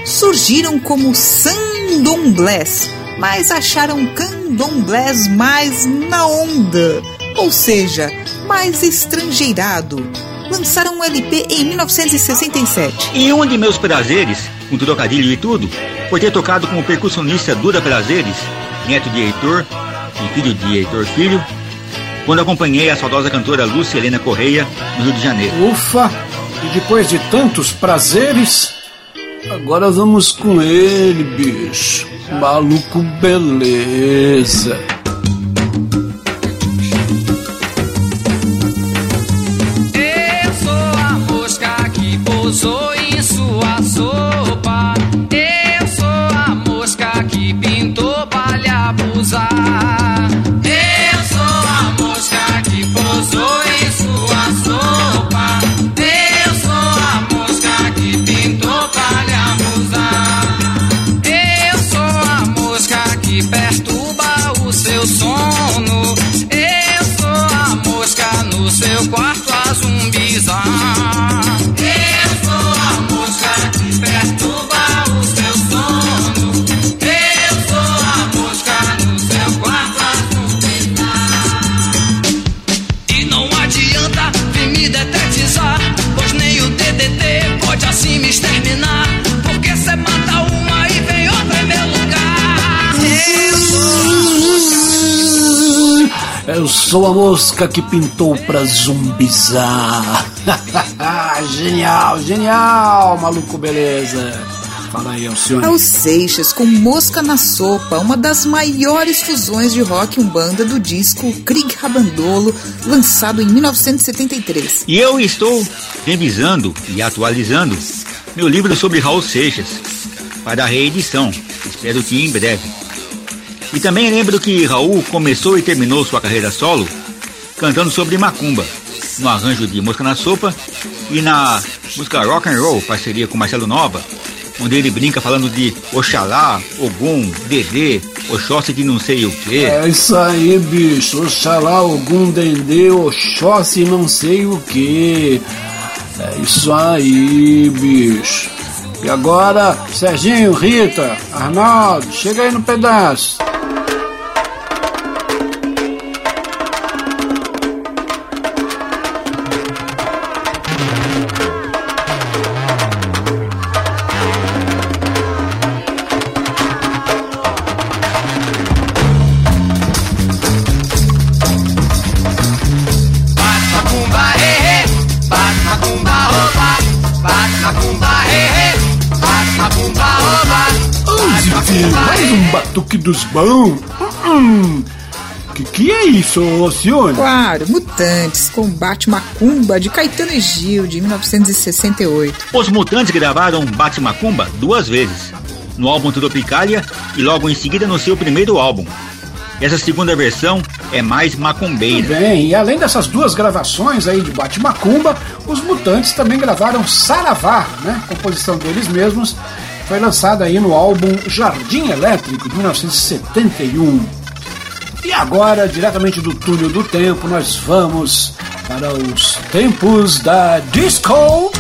Surgiram como sandomblés, mas acharam candomblés mais na onda, ou seja, mais estrangeirado. Lançaram um LP em 1967.
E um de meus prazeres, com trocadilho e tudo, foi ter tocado como percussionista Duda Prazeres, neto de Heitor e filho de Heitor Filho, quando acompanhei a saudosa cantora Lúcia Helena Correia no Rio de Janeiro.
Ufa! E depois de tantos prazeres, agora vamos com ele, bicho. Maluco beleza.
Sou a mosca que pintou pra zumbizar.
genial, genial, maluco beleza. Fala aí, Alcione.
Raul Seixas com Mosca na Sopa, uma das maiores fusões de rock umbanda do disco Krieg Rabandolo, lançado em 1973.
E eu estou revisando e atualizando meu livro sobre Raul Seixas para a reedição. Espero que em breve. E também lembro que Raul começou e terminou sua carreira solo cantando sobre macumba. no arranjo de Mosca na Sopa, e na música Rock and Roll, parceria com Marcelo Nova, onde ele brinca falando de Oxalá, Ogum, Dedê, Oxóssi de não sei o quê.
É isso aí, bicho. Oxalá, Ogum, Dedê, Oxóssi não sei o quê. É isso aí, bicho. E agora, Serginho, Rita, Arnaldo, chega aí no pedaço. Dos bons. Hum, que que é isso, Alcione?
Claro, Mutantes, combate Macumba de Caetano e Gil, de 1968.
Os Mutantes gravaram Bate Macumba duas vezes, no álbum Tropicalia e logo em seguida no seu primeiro álbum. Essa segunda versão é mais macumbeira.
Bem, e além dessas duas gravações aí de Bate Macumba, os Mutantes também gravaram Saravá, né? Composição deles mesmos. Foi lançada aí no álbum Jardim Elétrico, de 1971. E agora, diretamente do túnel do tempo, nós vamos para os tempos da disco.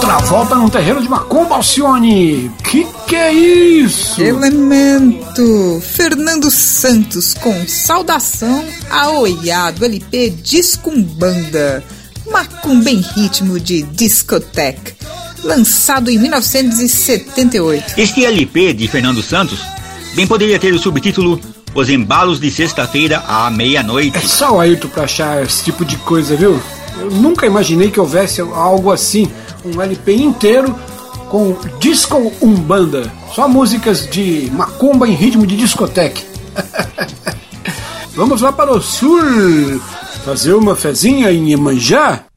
Travolta num terreiro de Macumba, Alcione. Que que é isso?
Elemento Fernando Santos com saudação a Oiado LP Discumbanda, Macumba em ritmo de discoteca, lançado em 1978.
Este LP de Fernando Santos bem poderia ter o subtítulo Os Embalos de Sexta-feira à Meia-Noite.
É só o Ayrton pra achar esse tipo de coisa, viu? Eu nunca imaginei que houvesse algo assim, um LP inteiro com disco umbanda, só músicas de macumba em ritmo de discoteca. Vamos lá para o sul, fazer uma fezinha em Iemanjá?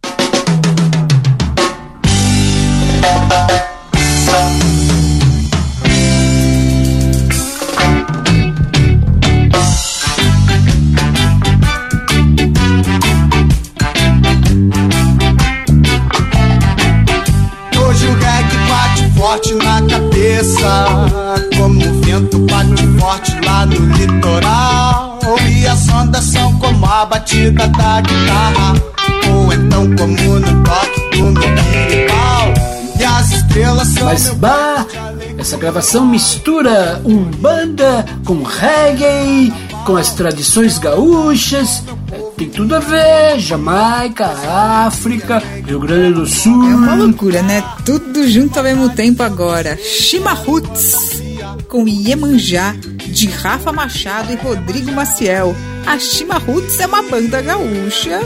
Batida da guitarra, ou então como no toque do meu berimbau. E as estrelas são
Mas
meu
bah, essa gravação mistura umbanda com reggae, com as tradições gaúchas. É, Tem tudo a ver, Jamaica, África, Rio Grande do Sul.
É uma loucura, né? Tudo junto ao mesmo tempo agora. Shima Roots com Iemanjá, de Rafa Machado e Rodrigo Maciel. A Shima Roots é uma banda gaúcha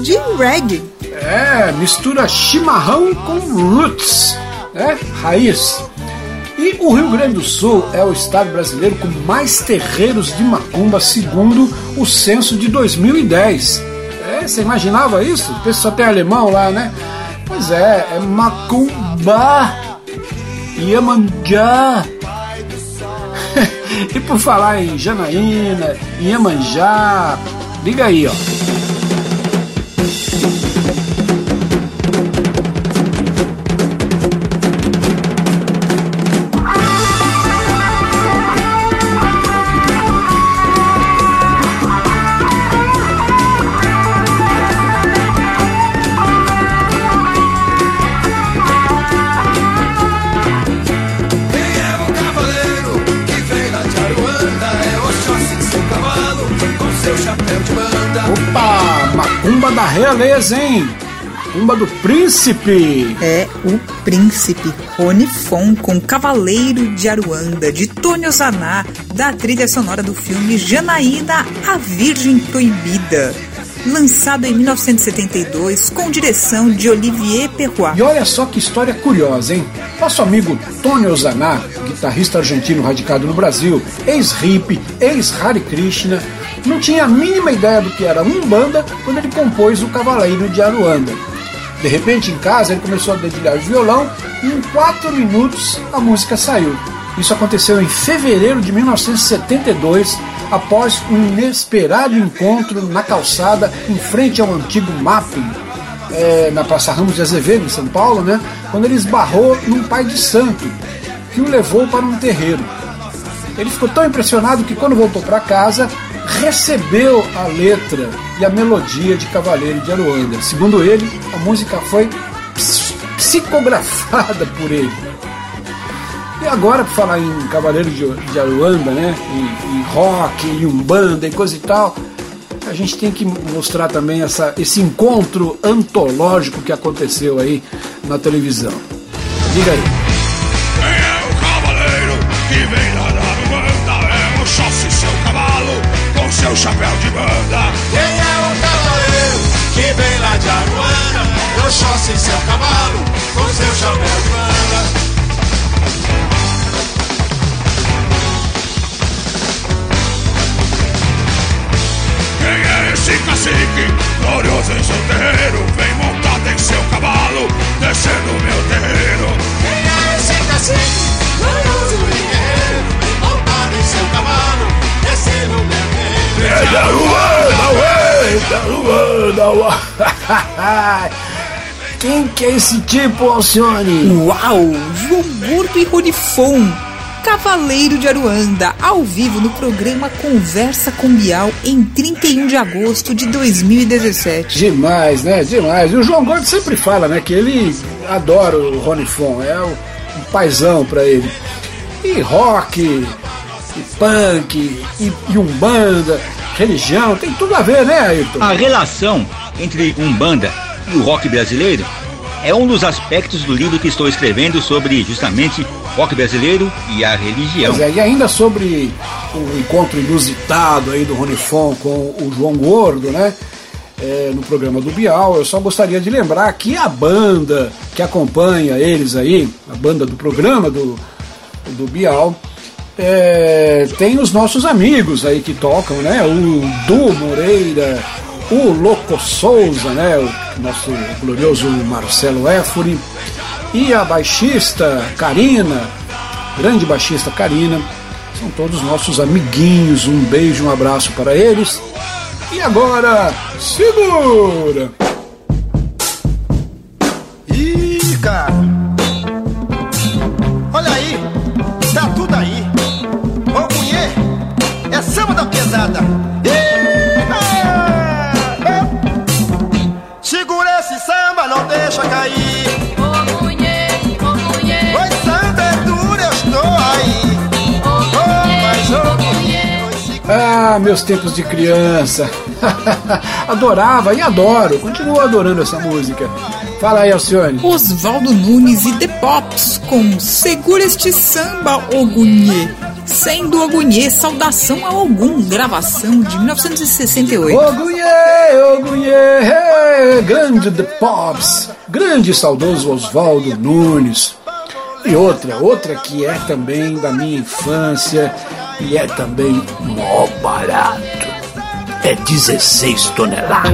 de reggae.
É, mistura chimarrão com roots, né? Raiz. E o Rio Grande do Sul é o estado brasileiro com mais terreiros de macumba, segundo o censo de 2010. É, você imaginava isso? O pessoal tem alemão lá, né? Pois é, é macumba, Iemanjá. E por falar em Janaína, Iemanjá, liga aí, ó. Da realeza, hein? Do príncipe.
É o Príncipe Rony Fon com Cavaleiro de Aruanda, de Tony Ozaná, da trilha sonora do filme Janaína, a Virgem Proibida. lançado em 1972 com direção de Olivier Perrois.
E olha só que história curiosa, hein? Nosso amigo Tony Ozaná, guitarrista argentino radicado no Brasil, ex-hip, ex-Hare Krishna, não tinha a mínima ideia do que era Umbanda quando ele compôs o Cavaleiro de Aruanda. De repente, em casa, ele começou a dedilhar o violão e em quatro minutos a música saiu. Isso aconteceu em fevereiro de 1972, após um inesperado encontro na calçada em frente ao antigo Mapping, é, na Praça Ramos de Azevedo, em São Paulo, né, quando ele esbarrou num pai de santo, que o levou para um terreiro. Ele ficou tão impressionado que, quando voltou para casa, recebeu a letra e a melodia de Cavaleiro de Aruanda. Segundo ele, a música foi psicografada por ele. E agora, para falar em Cavaleiro de, Aruanda, né, e, e rock, e umbanda e coisa e tal, a gente tem que mostrar também essa, esse encontro antológico que aconteceu aí na televisão. Diga aí.
Seu chapéu de banda.
Quem é o cavaleiro que vem lá de Aruanda? É o Chossi, seu cavalo, com seu chapéu de banda.
Esse cacique, glorioso em seu terreiro, vem montado em seu cavalo, descendo meu terreiro.
Quem é esse cacique, glorioso e guerreiro, montado em seu cavalo, descendo meu
Luanda, Quem que é esse tipo, Alcione?
Uau, João Gordo e Rodifon Cavaleiro de Aruanda, ao vivo no programa Conversa com Bial em 31 de agosto de 2017.
Demais, né? Demais. E o João Gordo sempre fala, né, que ele adora o Rony Fon, é um paizão para ele. E rock, e punk, e, e umbanda, religião, tem tudo a ver, né, Ayrton?
A relação entre umbanda e o rock brasileiro é um dos aspectos do livro que estou escrevendo sobre justamente rock brasileiro e a religião.
É, e ainda sobre o encontro inusitado aí do Rony Fon com o João Gordo, né? É, no programa do Bial, eu só gostaria de lembrar que a banda que acompanha eles aí, a banda do programa do, do Bial, é, tem os nossos amigos aí que tocam, né? O Du Moreira, o Loco Souza, né? O nosso glorioso Marcelo Éfuri e a baixista Karina, grande baixista Karina, são todos nossos amiguinhos. Um beijo, um abraço para eles. E agora, segura!
Samba da pesada. Segura esse samba, não deixa cair.
Ah, meus tempos de criança. Adorava e adoro, continuo adorando essa música. Fala aí, Alcione.
Oswaldo Nunes e The Pops com Segura este samba, Ogunhê. Sendo Ogunhê, saudação a Ogum, gravação de 1968.
Ogunhê, Ogunhê, grande The Pops, grande e saudoso Oswaldo Nunes. E outra, outra que é também da minha infância e é também mó barato. É 16 toneladas.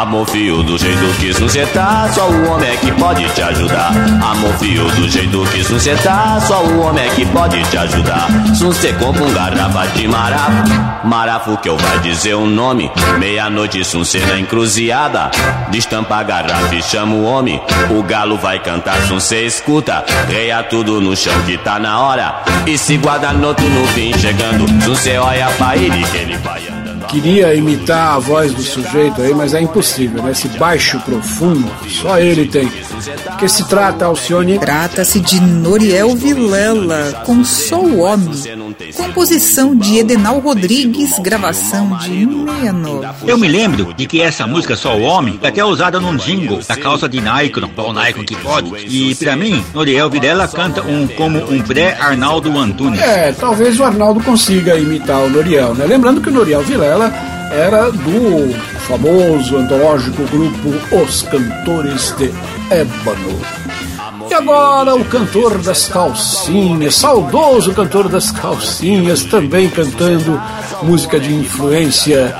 Amor fio do jeito que tá, só o homem é que pode te ajudar. Amor fio do jeito que tá, só o homem é que pode te ajudar. Você compra um garrafa de marafo, marafo que eu vai dizer o um nome. Meia-noite, sunce na encruzilhada, destampa a garrafa e chama o homem. O galo vai cantar, sunce escuta, reia tudo no chão que tá na hora. E se guarda noto no fim chegando, sunce olha pra ele que ele vai.
Queria imitar a voz do sujeito aí, mas é impossível, né? Esse baixo profundo, só ele tem. Que se trata, Alcione?
Trata-se de Noriel Vilela, com Só o Homem. Composição de Edenal Rodrigues, gravação de 69.
Eu me lembro de que essa música Só o Homem é até usada num jingle da calça de Nikon, Paul Nikon que pode. E pra mim, Noriel Vilela canta um como um pré-Arnaldo Antunes.
É, talvez o Arnaldo consiga imitar o Noriel, né? Lembrando que o Noriel Vilela era do famoso antológico grupo Os Cantores de Ébano. E agora o cantor das calcinhas, saudoso cantor das calcinhas, também cantando música de influência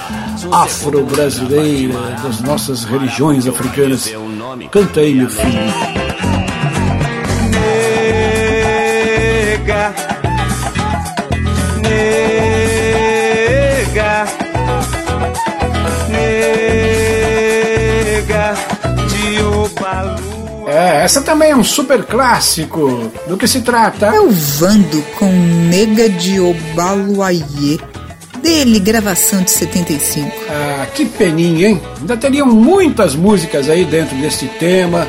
afro-brasileira das nossas religiões africanas. Canta aí, meu filho. É, essa também é um super clássico. Do que se trata?
É o Vando com Nega de Obaluayê. Dele, gravação de 75.
Ah, que peninha, hein? Ainda teriam muitas músicas aí dentro desse tema.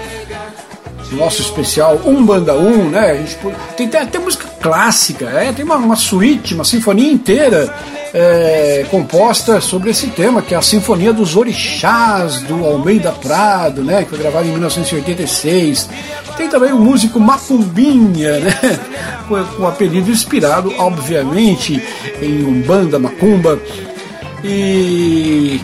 Nosso especial Um Banda Um, né? A gente tem até, até música clássica, é, tem uma, uma suíte, uma sinfonia inteira é, composta sobre esse tema, que é a Sinfonia dos Orixás, do Almeida Prado, né? Que foi gravada em 1986. Tem também o músico Macumbinha, né? Com, o apelido inspirado, obviamente, em Umbanda, Macumba. E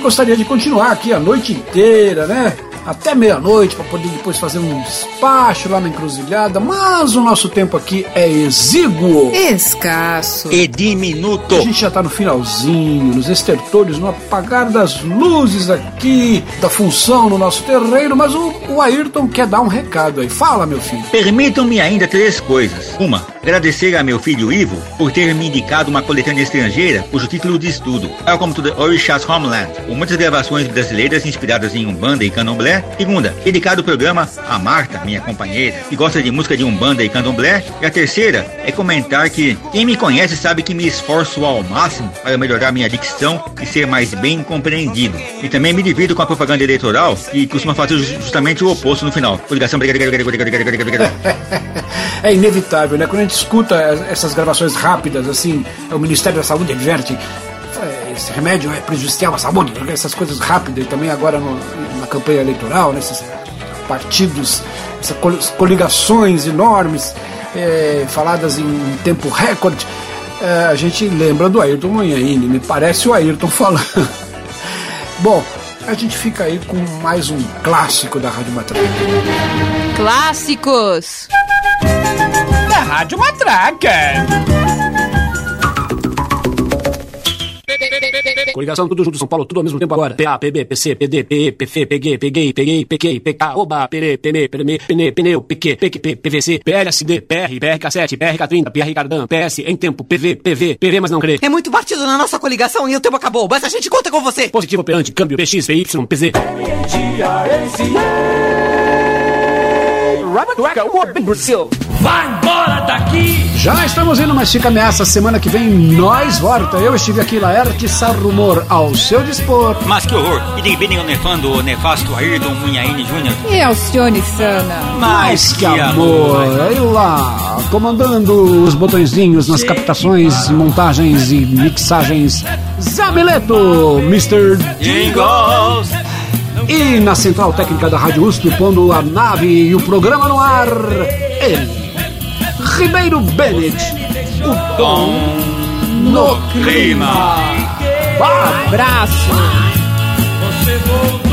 gostaria de continuar aqui a noite inteira, né? Até meia-noite para poder depois fazer um despacho lá na encruzilhada, mas o nosso tempo aqui é exíguo.
Escasso.
E diminuto.
A gente já tá no finalzinho, nos estertores, no apagar das luzes aqui, da função no nosso terreno, mas o, o Ayrton quer dar um recado aí. Fala, meu filho.
Permitam-me ainda três coisas. Uma, agradecer a meu filho Ivo por ter me indicado uma coletânea estrangeira cujo título diz tudo. Welcome to the Orishas Homeland, com muitas gravações brasileiras inspiradas em Umbanda e Candomblé. Segunda, dedicado ao programa a Marta, minha companheira, que gosta de música de Umbanda e Candomblé. E a terceira é comentar que quem me conhece sabe que me esforço ao máximo para melhorar minha dicção e ser mais bem compreendido. E também me divido com a propaganda eleitoral que costuma fazer justamente o oposto no final. Obrigação,
É inevitável, né? Quando a gente escuta essas gravações rápidas, assim, o Ministério da Saúde adverte é, esse remédio é prejudicial à saúde, né? essas coisas rápidas, e também agora no- na campanha eleitoral, nesses partidos, essas col- coligações enormes, é, faladas em tempo recorde, é, a gente lembra do Ayrton Manhaine, me parece o Ayrton falando. Bom, a gente fica aí com mais um clássico da Rádio Matraca.
Clássicos.
Da Rádio Matraca.
Coligação, tudo junto, São Paulo, tudo ao mesmo tempo agora. PA, PB, PC, PD, PE, PF, PG, peguei, peguei, pequei, PK, OBA, PERE, PME, PME, PNE, pneu, PQ, PQP, PVC, PLSD, PR, PRK7, PRK30, PR Cardan, PS, em tempo, PV, PV, PV, mas não crê.
É muito partido na nossa coligação e o tempo acabou, mas a gente conta com você.
Positivo operante, câmbio, PX, PY, PZ.
Brasil. Vai embora daqui!
Já estamos indo, mas fica ameaça. Semana que vem nós volta. Eu estive aqui, Laerte Sarrumor, ao seu dispor.
Mas que horror! E de bem nefando o nefasto Ayrton Munhaine Júnior.
E Alcione Sana.
Mas que amor! Eu lá, comandando os botõezinhos nas captações, montagens e mixagens, Zamileto, Mr. Jingles! E na central técnica da Rádio USP, pondo a nave e o programa no ar, ele, Ribeiro Bennett, o dom no clima.
Abraço.
Você voltou